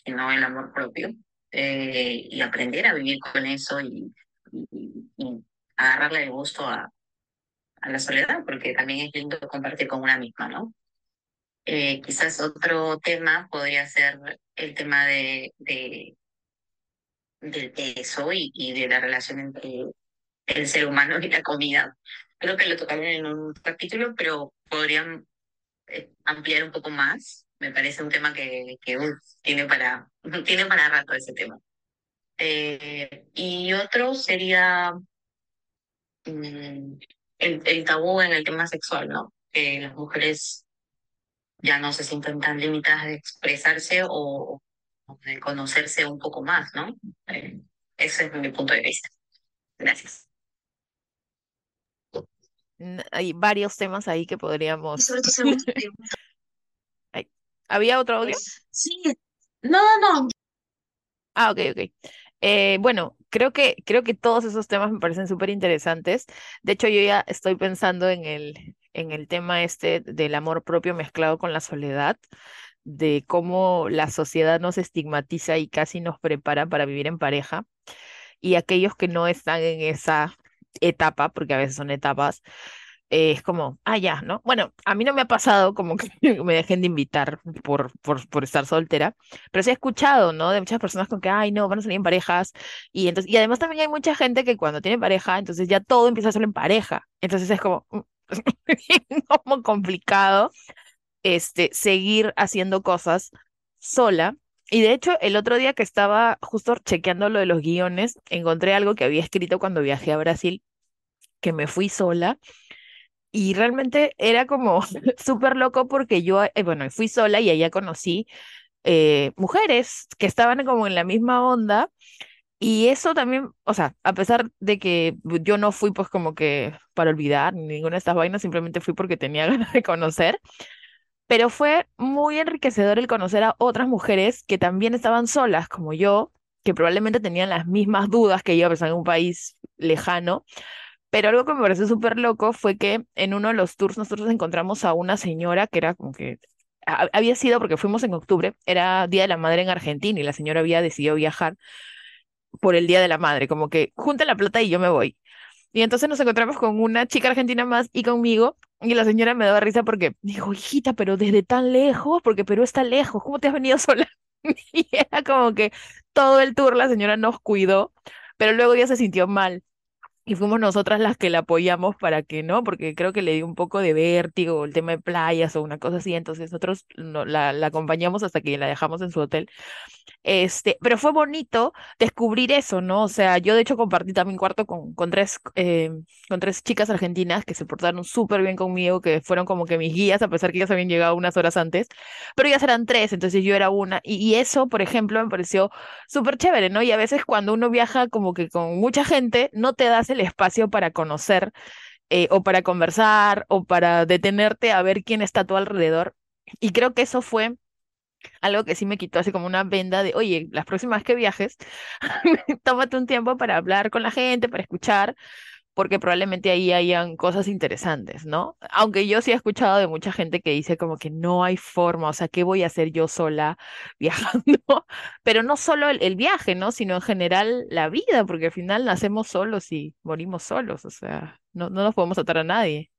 C: sino el amor propio, eh, y aprender a vivir con eso y, y, y agarrarle el gusto a, a, la soledad, porque también es lindo compartir con una misma, ¿no? Eh, quizás otro tema podría ser el tema de, de del peso y, y de la relación entre el ser humano y la comida creo que lo tocaron en un capítulo, pero podrían eh, ampliar un poco más. Me parece un tema que, que uh, tiene, para, tiene para rato ese tema. Eh, y otro sería mm, el, el, tabú en el tema sexual, ¿no? Que las mujeres ya no se sienten tan limitadas de expresarse o de conocerse un poco más, ¿no? Eh, ese es mi punto de vista. Gracias
A: hay varios temas ahí que podríamos. ¿Había otro audio?
B: Sí. No, no.
A: Ah, ok, ok. Eh, bueno, creo que, creo que todos esos temas me parecen súper interesantes. De hecho, yo ya estoy pensando en el, en el tema este del amor propio mezclado con la soledad, de cómo la sociedad nos estigmatiza y casi nos prepara para vivir en pareja. Y aquellos que no están en esa etapa, porque a veces son etapas, eh, es como, ah, ya, ¿no? Bueno, a mí no me ha pasado como que me dejen de invitar por, por, por estar soltera, pero sí he escuchado, ¿no? De muchas personas con que, ay, no, van a salir en parejas. Y, entonces, y además también hay mucha gente que cuando tiene pareja, entonces ya todo empieza a ser en pareja. Entonces es como, como complicado este, seguir haciendo cosas sola. Y de hecho, el otro día que estaba justo chequeando lo de los guiones, encontré algo que había escrito cuando viajé a Brasil, que me fui sola y realmente era como súper loco porque yo, eh, bueno, fui sola y allá conocí eh, mujeres que estaban como en la misma onda. Y eso también, o sea, a pesar de que yo no fui pues como que para olvidar ninguna de estas vainas, simplemente fui porque tenía ganas de conocer, pero fue muy enriquecedor el conocer a otras mujeres que también estaban solas como yo, que probablemente tenían las mismas dudas que yo, a pesar en un país lejano, pero algo que me pareció súper loco fue que en uno de los tours nosotros encontramos a una señora que era como que había sido, porque fuimos en octubre, era Día de la Madre en Argentina y la señora había decidido viajar por el Día de la Madre, como que junta la plata y yo me voy. Y entonces nos encontramos con una chica argentina más y conmigo, y la señora me daba risa porque dijo, hijita, pero desde tan lejos, porque Perú está lejos, ¿cómo te has venido sola? Y era como que todo el tour la señora nos cuidó, pero luego ya se sintió mal y fuimos nosotras las que la apoyamos para que no, porque creo que le dio un poco de vértigo el tema de playas o una cosa así, entonces nosotros no, la, la, acompañamos hasta que la dejamos en su hotel. Este, pero fue bonito descubrir eso, ¿no? O sea, yo de hecho compartí también cuarto con, con, tres, eh, con tres chicas argentinas que se portaron súper bien conmigo, que fueron como que mis guías, a pesar que ellas habían llegado unas horas antes, pero ellas eran tres, entonces yo era una, y, y eso, por ejemplo, me pareció súper chévere, ¿no? Y a veces cuando uno viaja como que con mucha gente, no te das el espacio para conocer eh, o para conversar o para detenerte a ver quién está a tu alrededor. Y creo que eso fue algo que sí me quitó así como una venda de, oye, las próximas que viajes, tómate un tiempo para hablar con la gente, para escuchar, porque probablemente ahí hayan cosas interesantes, ¿no? Aunque yo sí he escuchado de mucha gente que dice como que no hay forma, o sea, ¿qué voy a hacer yo sola viajando? Pero no solo el, viaje, ¿no? Sino en general la vida, porque al final nacemos solos y morimos solos, o sea, no, no nos podemos atar a nadie.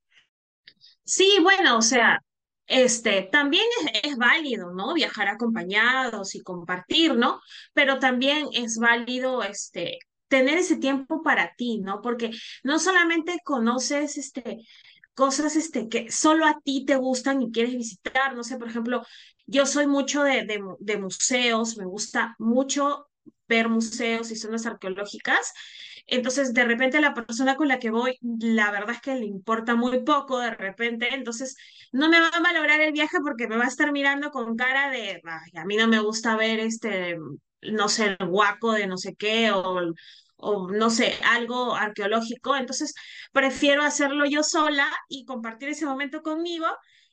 B: Sí, bueno, o sea, este, también es, es, válido, ¿no? Viajar acompañados y compartir, ¿no? Pero también es válido, este, tener ese tiempo para ti, ¿no? Porque no solamente conoces, este, cosas, este, que solo a ti te gustan y quieres visitar, no sé, por ejemplo, yo soy mucho de, de, museos, me gusta mucho ver museos y zonas arqueológicas, Entonces, de repente la persona con la que voy, la verdad es que le importa muy poco de repente, entonces no me va a valorar el viaje porque me va a estar mirando con cara de, Ay, a mí no me gusta ver este, no sé, el guaco de no sé qué o o no sé, algo arqueológico. Entonces, prefiero hacerlo yo sola y compartir ese momento conmigo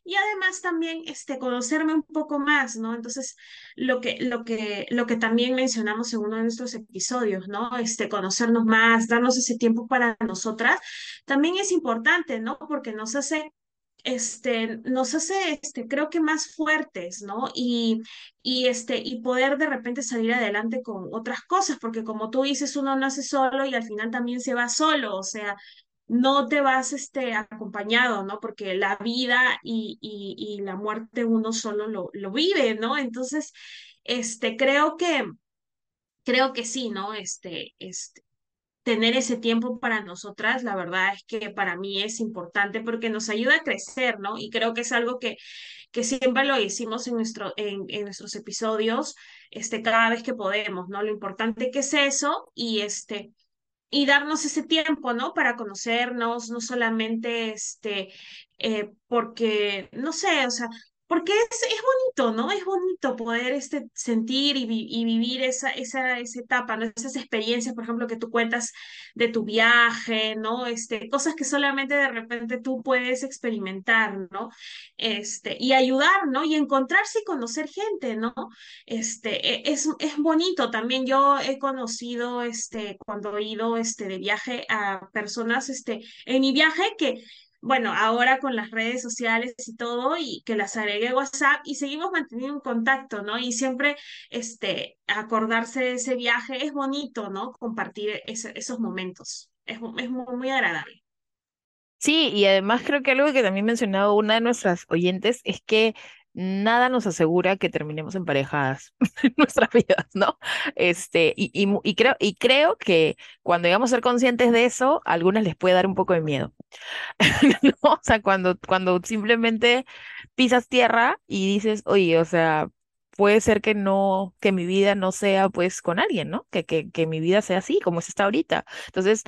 B: y además también este, conocerme un poco más, ¿no? Entonces, lo que, lo que, lo que también mencionamos en uno de nuestros episodios, ¿no? Este, conocernos más, darnos ese tiempo para nosotras, también es importante, ¿no? Porque nos hace este, nos hace, este, creo que más fuertes, ¿no? Y, y, este, y poder de repente salir adelante con otras cosas, porque como tú dices, uno nace solo y al final también se va solo, o sea, no te vas este, acompañado, ¿no? Porque la vida y, y, y la muerte uno solo lo, lo vive, ¿no? Entonces, este, creo que, creo que sí, ¿no? Este, este, tener ese tiempo para nosotras, la verdad es que para mí es importante porque nos ayuda a crecer, ¿no? Y creo que es algo que, que siempre lo hicimos en, nuestro, en, en nuestros episodios, este, cada vez que podemos, ¿no? Lo importante que es eso y este y darnos ese tiempo, ¿no? Para conocernos, no solamente este, eh, porque, no sé, o sea, porque es, es bonito, ¿no? Es bonito poder este, sentir y, vi- y vivir esa, esa, esa etapa, ¿no? Esas experiencias, por ejemplo, que tú cuentas de tu viaje, ¿no? Este, cosas que solamente de repente tú puedes experimentar, ¿no? Este, y ayudar, ¿no? Y encontrarse y conocer gente, ¿no? Este, e- es, es bonito. También yo he conocido, este, cuando he ido, este, de viaje a personas, este, en mi viaje que bueno, ahora con las redes sociales y todo, y que las agregué a WhatsApp y seguimos manteniendo un contacto, ¿no? Y siempre, este, acordarse de ese viaje es bonito, ¿no? Compartir esos momentos. Es, es muy, muy agradable.
A: Sí, y además creo que algo que también mencionaba una de nuestras oyentes es que nada nos asegura que terminemos emparejadas en nuestras vidas, ¿no? Este, y, y, creo, y creo que cuando llegamos a ser conscientes de eso, a algunas les puede dar un poco de miedo, ¿no? O sea, cuando, cuando simplemente pisas tierra y dices, oye, o sea, puede ser que no, que mi vida no sea pues con alguien, ¿no? Que, que, que mi vida sea así, como es está ahorita. Entonces,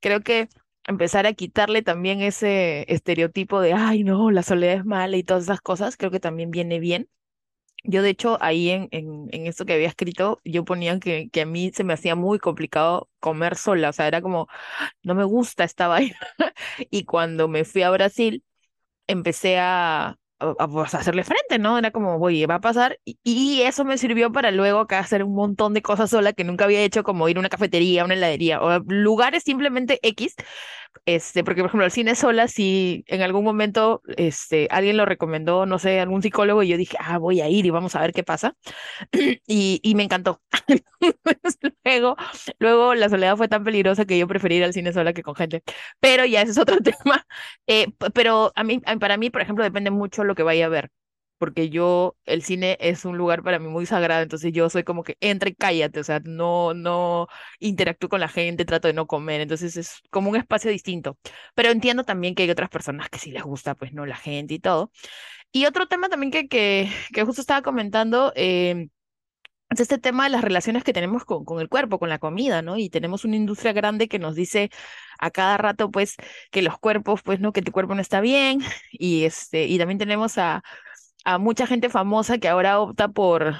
A: creo que empezar a quitarle también ese estereotipo de, ay, no, la soledad es mala y todas esas cosas, creo que también viene bien. Yo, de hecho, ahí en, en, en esto que había escrito, yo ponía que, que a mí se me hacía muy complicado comer sola, o sea, era como, no me gusta esta vaina. Y cuando me fui a Brasil, empecé a, a, a, pues, hacerle frente, ¿no? Era como, oye, va a pasar. Y, y eso me sirvió para luego acá hacer un montón de cosas sola que nunca había hecho, como ir a una cafetería, una heladería, o lugares simplemente X este, porque por ejemplo el cine sola, si en algún momento este, alguien lo recomendó, no sé, algún psicólogo, y yo dije, ah, voy a ir y vamos a ver qué pasa. Y, y me encantó. Luego, luego la soledad fue tan peligrosa que yo preferí ir al cine sola que con gente. Pero ya ese es otro tema. Eh, pero a mí, para mí, por ejemplo, depende mucho lo que vaya a ver. Porque yo, el cine es un lugar para mí muy sagrado, entonces yo soy como que entra y cállate, o sea, no, no interactúo con la gente, trato de no comer, entonces es como un espacio distinto. Pero entiendo también que hay otras personas que sí les gusta, pues, no, la gente y todo. Y otro tema también que, que, que justo estaba comentando, eh, es este tema de las relaciones que tenemos con, con el cuerpo, con la comida, ¿no? Y tenemos una industria grande que nos dice a cada rato, pues, que los cuerpos, pues, ¿no? Que tu cuerpo no está bien. Y, este, y también tenemos a, a mucha gente famosa que ahora opta por,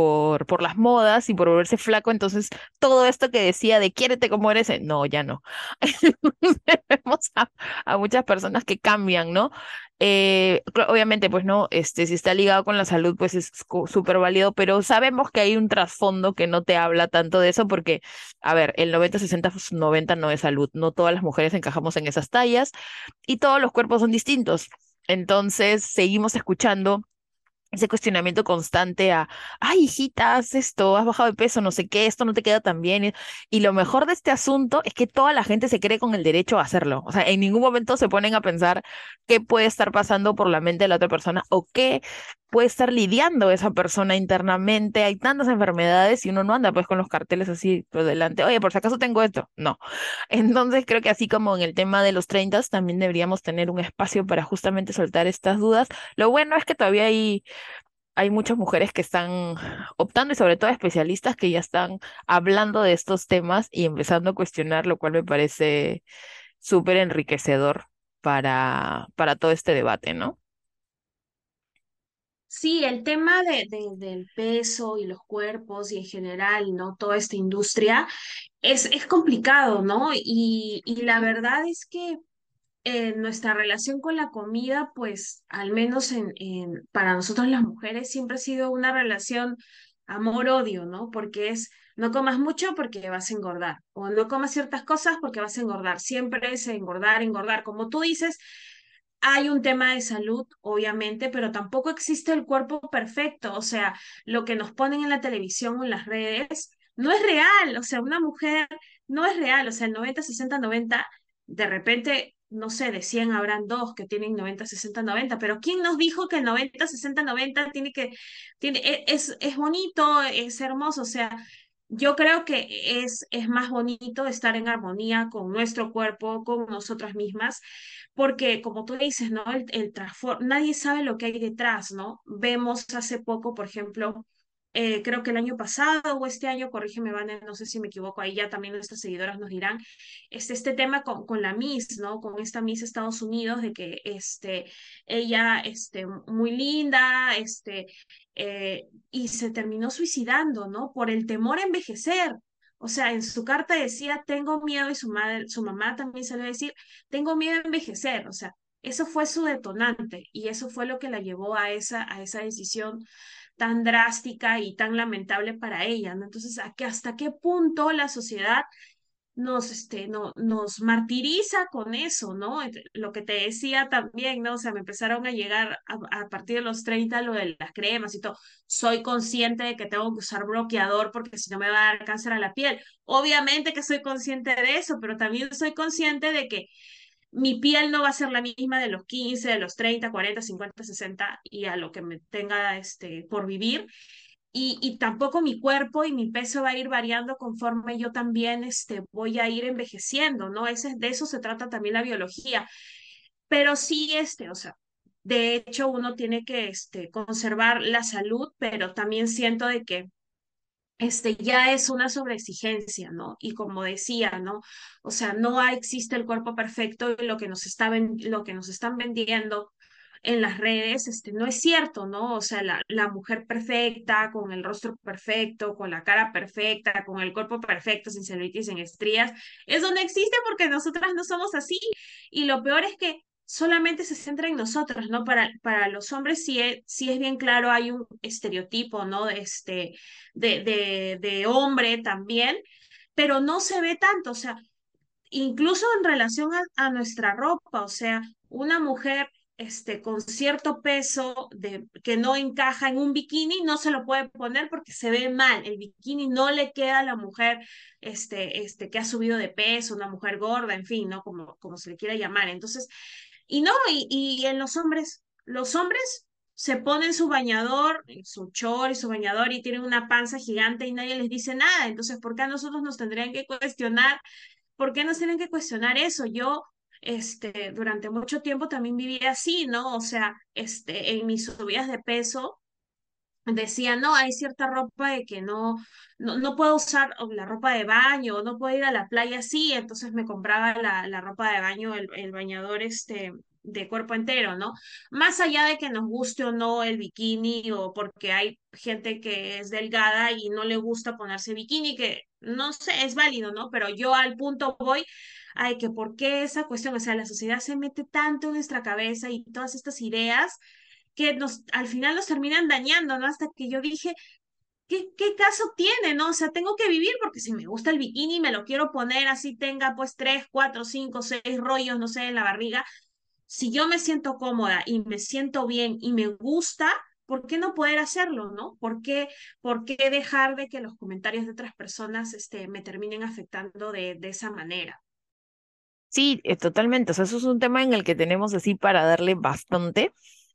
A: por, por las modas y por volverse flaco. Entonces, todo esto que decía de quiérete como eres, eh, no, ya no. Vemos a, a muchas personas que cambian, ¿no? Eh, obviamente, pues no, este, si está ligado con la salud, pues es súper válido, pero sabemos que hay un trasfondo que no te habla tanto de eso porque, a ver, el 90, 60, 90 no es salud, no todas las mujeres encajamos en esas tallas y todos los cuerpos son distintos. Entonces, seguimos escuchando ese cuestionamiento constante a, ay, hijita, haz esto, has bajado de peso, no sé qué, esto no te queda tan bien. Y lo mejor de este asunto es que toda la gente se cree con el derecho a hacerlo. O sea, en ningún momento se ponen a pensar qué puede estar pasando por la mente de la otra persona o qué puede estar lidiando esa persona internamente. Hay tantas enfermedades y uno no anda pues con los carteles así por delante. Oye, por si acaso tengo esto. No. Entonces creo que así como en el tema de los 30 también deberíamos tener un espacio para justamente soltar estas dudas. Lo bueno es que todavía hay hay muchas mujeres que están optando y sobre todo especialistas que ya están hablando de estos temas y empezando a cuestionar, lo cual me parece súper enriquecedor para, para todo este debate, ¿no?
B: Sí, el tema de, de- del peso y los cuerpos y en general, ¿no? Toda esta industria es, es complicado, ¿no? Y, y la verdad es que eh, nuestra relación con la comida, pues al menos en, en, para nosotros las mujeres siempre ha sido una relación amor-odio, ¿no? Porque es no comas mucho porque vas a engordar o no comas ciertas cosas porque vas a engordar. Siempre es engordar, engordar. Como tú dices, hay un tema de salud, obviamente, pero tampoco existe el cuerpo perfecto. O sea, lo que nos ponen en la televisión o en las redes no es real. O sea, una mujer no es real. O sea, el 90, 60, 90, de repente, no sé, de 100 habrán dos que tienen 90, 60, 90, pero ¿quién nos dijo que el 90, 60, 90 tiene que, tiene, e- es, es bonito, es hermoso? O sea, yo creo que es, es más bonito estar en armonía con nuestro cuerpo, con nosotras mismas porque como tú dices, ¿no? El, el nadie sabe lo que hay detrás, ¿no? Vemos hace poco, por ejemplo, eh, creo que el año pasado o este año, corrígeme, Vane, no sé si me equivoco, ahí ya también nuestras seguidoras nos dirán, este, este tema con, con la Miss, ¿no? Con esta Miss Estados Unidos, de que este, ella, este, muy linda, este, eh, y se terminó suicidando, ¿no? Por el temor a envejecer. O sea, en su carta decía, tengo miedo, y su madre, su mamá también salió a decir, tengo miedo a envejecer, o sea, eso fue su detonante y eso fue lo que la llevó a esa, a esa decisión tan drástica y tan lamentable para ella, ¿no? Entonces, ¿a qué, ¿hasta qué punto la sociedad nos, este, no, nos martiriza con eso, ¿no? Lo que te decía también, ¿no? O sea, me empezaron a llegar a, a partir de los 30 lo de las cremas y todo. Soy consciente de que tengo que usar bloqueador porque si no me va a dar cáncer a la piel. Obviamente que soy consciente de eso, pero también soy consciente de que mi piel no va a ser la misma de los 15, de los 30, 40, 50, 60 y a lo que me tenga este, por vivir. Y, y tampoco mi cuerpo y mi peso va a ir variando conforme yo también este, voy a ir envejeciendo, ¿no? Ese, de eso se trata también la biología. Pero sí, este, o sea, de hecho uno tiene que este, conservar la salud, pero también siento de que este ya es una sobreexigencia, ¿no? Y como decía, ¿no? O sea, no existe el cuerpo perfecto y lo que nos está lo que nos están vendiendo en las redes, este, no es cierto, ¿no? O sea, la, la mujer perfecta, con el rostro perfecto, con la cara perfecta, con el cuerpo perfecto, sin celulitis, sin estrías, eso no existe porque nosotras no somos así. Y lo peor es que solamente se centra en nosotras, ¿no? Para, para los hombres sí es, sí es bien claro, hay un estereotipo, ¿no? Este, de, de, de hombre también, pero no se ve tanto, o sea, incluso en relación a, a nuestra ropa, o sea, una mujer este, con cierto peso de, que no encaja en un bikini no se lo puede poner porque se ve mal. El bikini no le queda a la mujer este, este, que ha subido de peso, una mujer gorda, en fin, ¿no? Como, como se le quiera llamar. Entonces, y no, y, y en los hombres, los hombres se ponen su bañador, su chor y su bañador y tienen una panza gigante y nadie les dice nada. Entonces, ¿por qué a nosotros nos tendrían que cuestionar ¿por qué nos tienen que cuestionar eso? Yo, este, durante mucho tiempo también viví así, ¿no? O sea, este, en mis subidas de peso, decía, no, hay cierta ropa de que no, no, no puedo usar la ropa de baño, no puedo ir a la playa así, entonces me compraba la, la ropa de baño, el, el bañador, este, de cuerpo entero, ¿no? Más allá de que nos guste o no el bikini o porque hay gente que es delgada y no le gusta ponerse bikini, que no sé, es válido, ¿no? Pero yo al punto voy, ay, que por qué esa cuestión, o sea, la sociedad se mete tanto en nuestra cabeza y todas estas ideas que nos, al final nos terminan dañando, ¿no? Hasta que yo dije, ¿qué, qué caso tiene, no? O sea, tengo que vivir porque si me gusta el bikini, me lo quiero poner así, tenga pues tres, cuatro, cinco, seis rollos, no sé, en la barriga. Si yo me siento cómoda y me siento bien y me gusta, ¿por qué no poder hacerlo, no? ¿Por qué, por qué dejar de que los comentarios de otras personas este, me terminen afectando de, de esa manera?
A: Sí, eh, totalmente. O sea, eso es un tema en el que tenemos así para darle bastante.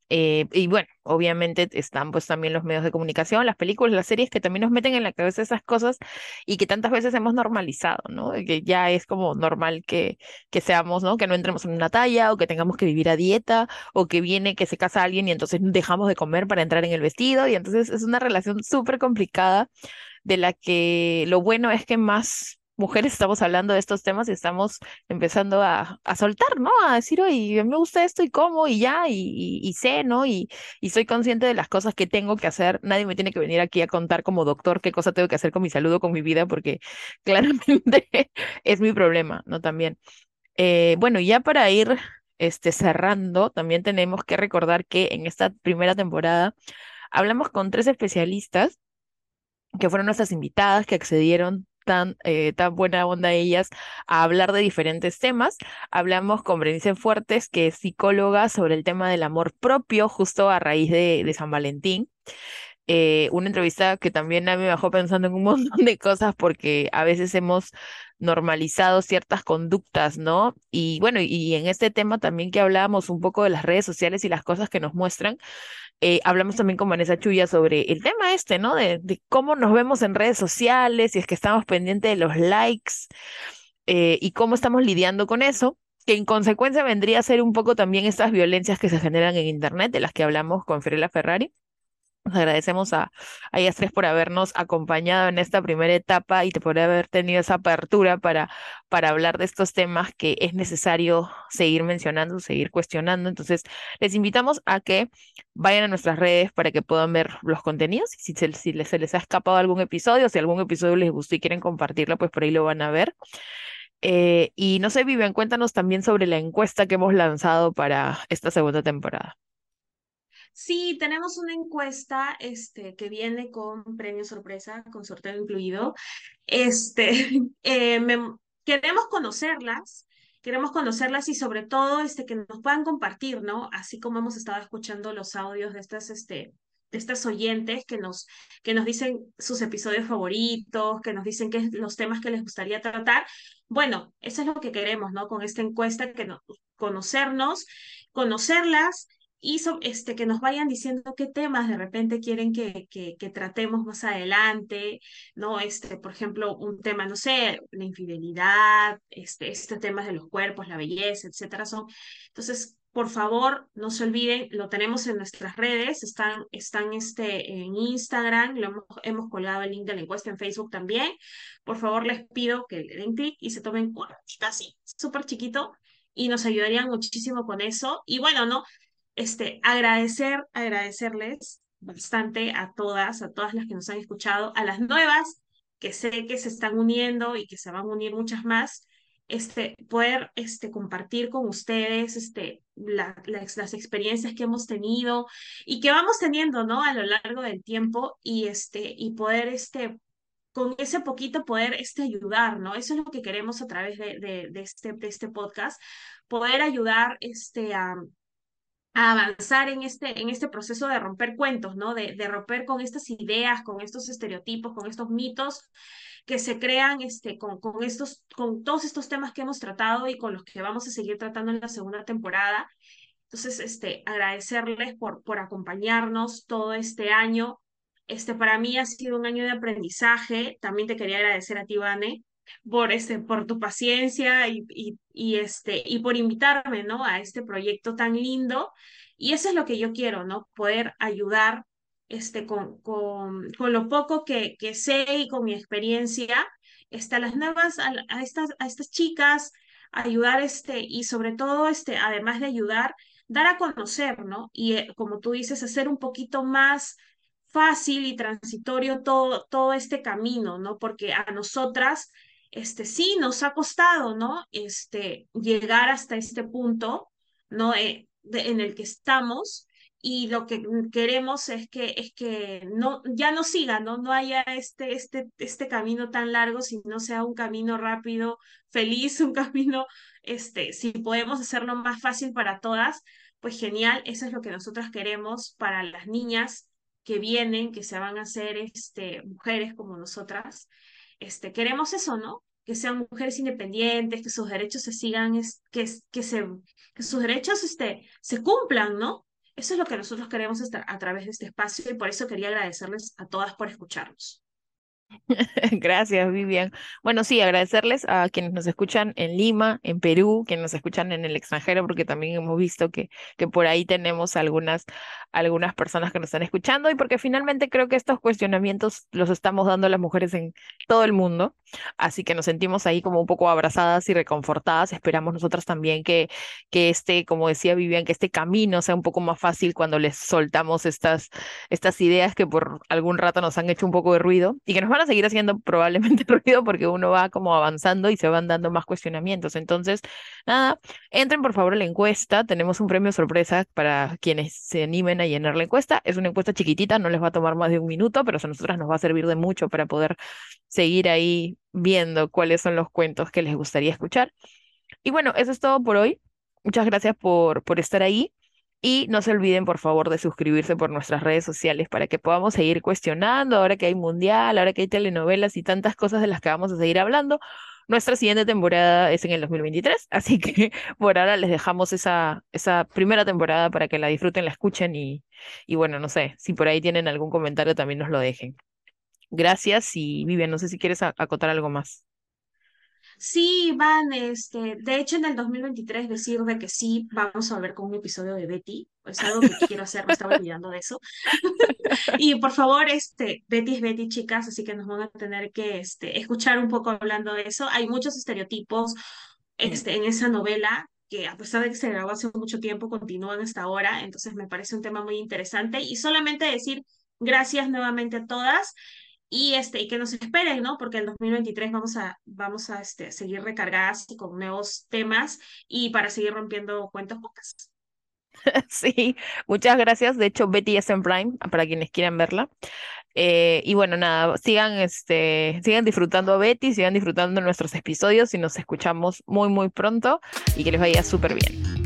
A: Eh, y bueno, obviamente están pues también los medios de comunicación, las películas, las series que también nos meten en la cabeza esas cosas y que tantas veces hemos normalizado, ¿no? Que ya es como normal que, que seamos, ¿no? Que no entremos en una talla o que tengamos que vivir a dieta o que viene que se casa alguien y entonces dejamos de comer para entrar en el vestido y entonces es una relación súper complicada de la que lo bueno es que más mujeres estamos hablando de estos temas y estamos empezando a, a soltar, ¿no? A decir, oye, me gusta esto y cómo y ya, y, y, sé, ¿no? Y, y soy consciente de las cosas que tengo que hacer. Nadie me tiene que venir aquí a contar como doctor qué cosa tengo que hacer con mi salud o con mi vida, porque claramente es mi problema, ¿no? También. Eh, bueno, ya para ir este, cerrando, también tenemos que recordar que en esta primera temporada hablamos con tres especialistas que fueron nuestras invitadas que accedieron tan, eh, tan buena onda ellas a hablar de diferentes temas. Hablamos con Berenice Fuertes, que es psicóloga, sobre el tema del amor propio, justo a raíz de, San Valentín. Eh, una entrevista que también a mí me bajó pensando en un montón de cosas porque a veces hemos normalizado ciertas conductas, ¿no? Y bueno, y en este tema también que hablábamos un poco de las redes sociales y las cosas que nos muestran, eh, hablamos también con Vanessa Chuya sobre el tema este, ¿no? De, de, cómo nos vemos en redes sociales y es que estamos pendientes de los likes eh, y cómo estamos lidiando con eso, que en consecuencia vendría a ser un poco también estas violencias que se generan en Internet, de las que hablamos con Fiorella Ferrari. Nos agradecemos a, a ellas tres por habernos acompañado en esta primera etapa y por haber tenido esa apertura para, para hablar de estos temas que es necesario seguir mencionando, seguir cuestionando. Entonces, les invitamos a que vayan a nuestras redes para que puedan ver los contenidos. Si, se, les ha escapado algún episodio, si algún episodio les gustó y quieren compartirlo, pues por ahí lo van a ver. Eh, y no sé, Vivian, cuéntanos también sobre la encuesta que hemos lanzado para esta segunda temporada.
B: Sí, tenemos una encuesta este, que viene con premio sorpresa, con sorteo incluido. Este, eh, queremos conocerlas, queremos conocerlas y sobre todo este, que nos puedan compartir, ¿no? Así como hemos estado escuchando los audios de estas, este, de estas oyentes que nos, que nos dicen sus episodios favoritos, que nos dicen qué los temas que les gustaría tratar. Bueno, eso es lo que queremos, ¿no? Con esta encuesta, que nos, conocernos, conocerlas y este, que nos vayan diciendo qué temas de repente quieren que, que, que, tratemos más adelante, ¿no? Este, por ejemplo, un tema, no sé, la infidelidad, este, este temas de los cuerpos, la belleza, etcétera, son. Entonces, por favor, no se olviden, lo tenemos en nuestras redes, están, están este, en Instagram, lo hemos, hemos colgado el link de la encuesta en Facebook también. Por favor, les pido que le den clic y se tomen una así, súper chiquito, y nos ayudarían muchísimo con eso. Y bueno, ¿no? Este, agradecer, agradecerles bastante a todas, a todas las que nos han escuchado, a las nuevas que sé que se están uniendo y que se van a unir muchas más, este, poder este, compartir con ustedes este, la, las, las experiencias que hemos tenido y que vamos teniendo ¿no? a lo largo del tiempo y, este, y poder este, con ese poquito poder este, ayudar, ¿no? Eso es lo que queremos a través de, de, de este, de este podcast, poder ayudar este, a, a avanzar en este, en este proceso de romper cuentos, ¿no? De, de, romper con estas ideas, con estos estereotipos, con estos mitos que se crean este, con, con, estos, con todos estos temas que hemos tratado y con los que vamos a seguir tratando en la segunda temporada. Entonces, este, agradecerles por, por acompañarnos todo este año. Este, para mí ha sido un año de aprendizaje. También te quería agradecer a ti, Vane, por, este, por tu paciencia y, y, y, este, y por invitarme ¿no? a este proyecto tan lindo. Y eso es lo que yo quiero, ¿no? Poder ayudar este, con, con, con lo poco que, que sé y con mi experiencia este, a las nuevas, a, a, estas, a estas chicas, ayudar este, y sobre todo, este, además de ayudar, dar a conocer, ¿no? Y eh, como tú dices, hacer un poquito más fácil y transitorio todo, todo este camino, ¿no? Porque a nosotras este, sí, nos ha costado, ¿no? Este, llegar hasta este punto, ¿no? Eh, de, en el que estamos y lo que queremos es que, es que no, ya no siga, ¿no? No haya este, este, este camino tan largo, sino sea un camino rápido, feliz, un camino, este, si podemos hacerlo más fácil para todas, pues genial, eso es lo que nosotras queremos para las niñas que vienen, que se van a hacer este, mujeres como nosotras este, queremos eso, ¿no? Que sean mujeres independientes, que sus derechos se sigan, es, que, que, se, que sus derechos este, se cumplan, ¿no? Eso es lo que nosotros queremos estar a través de este espacio y por eso quería agradecerles a todas por escucharnos.
A: Gracias, Vivian. Bueno, sí, agradecerles a quienes nos escuchan en Lima, en Perú, quienes nos escuchan en el extranjero, porque también hemos visto que, que por ahí tenemos algunas, algunas personas que nos están escuchando y porque finalmente creo que estos cuestionamientos los estamos dando las mujeres en todo el mundo, así que nos sentimos ahí como un poco abrazadas y reconfortadas. Esperamos nosotras también que, que este, como decía Vivian, que este camino sea un poco más fácil cuando les soltamos estas, estas ideas que por algún rato nos han hecho un poco de ruido y que nos van a seguir haciendo probablemente ruido porque uno va como avanzando y se van dando más cuestionamientos. Entonces, nada, entren por favor a la encuesta. Tenemos un premio sorpresa para quienes se animen a llenar la encuesta. Es una encuesta chiquitita, no les va a tomar más de un minuto, pero a nosotras nos va a servir de mucho para poder seguir ahí viendo cuáles son los cuentos que les gustaría escuchar. Y bueno, eso es todo por hoy. Muchas gracias por, por estar ahí. Y no se olviden, por favor, de suscribirse por nuestras redes sociales para que podamos seguir cuestionando, ahora que hay mundial, ahora que hay telenovelas y tantas cosas de las que vamos a seguir hablando. Nuestra siguiente temporada es en el 2023, así que por ahora les dejamos esa, esa primera temporada para que la disfruten, la escuchen y, y bueno, no sé, si por ahí tienen algún comentario también nos lo dejen. Gracias y Vivian, no sé si quieres acotar algo más.
B: Sí, van, este, de hecho en el 2023 decir de que sí, vamos a ver con un episodio de Betty, es algo que quiero hacer, me estaba olvidando de eso. y por favor, este, Betty es Betty, chicas, así que nos van a tener que este, escuchar un poco hablando de eso. Hay muchos estereotipos este, en esa novela que a pesar de que se grabó hace mucho tiempo, continúan hasta ahora, entonces me parece un tema muy interesante. Y solamente decir gracias nuevamente a todas y, este, y que nos esperen, ¿no? Porque el 2023 vamos a, vamos a este, seguir recargadas con nuevos temas y para seguir rompiendo cuentos pocas.
A: Sí, muchas gracias. De hecho, Betty es en Prime, para quienes quieran verla. Eh, y bueno, nada, sigan, este, sigan disfrutando a Betty, sigan disfrutando nuestros episodios y nos escuchamos muy, muy pronto y que les vaya súper bien.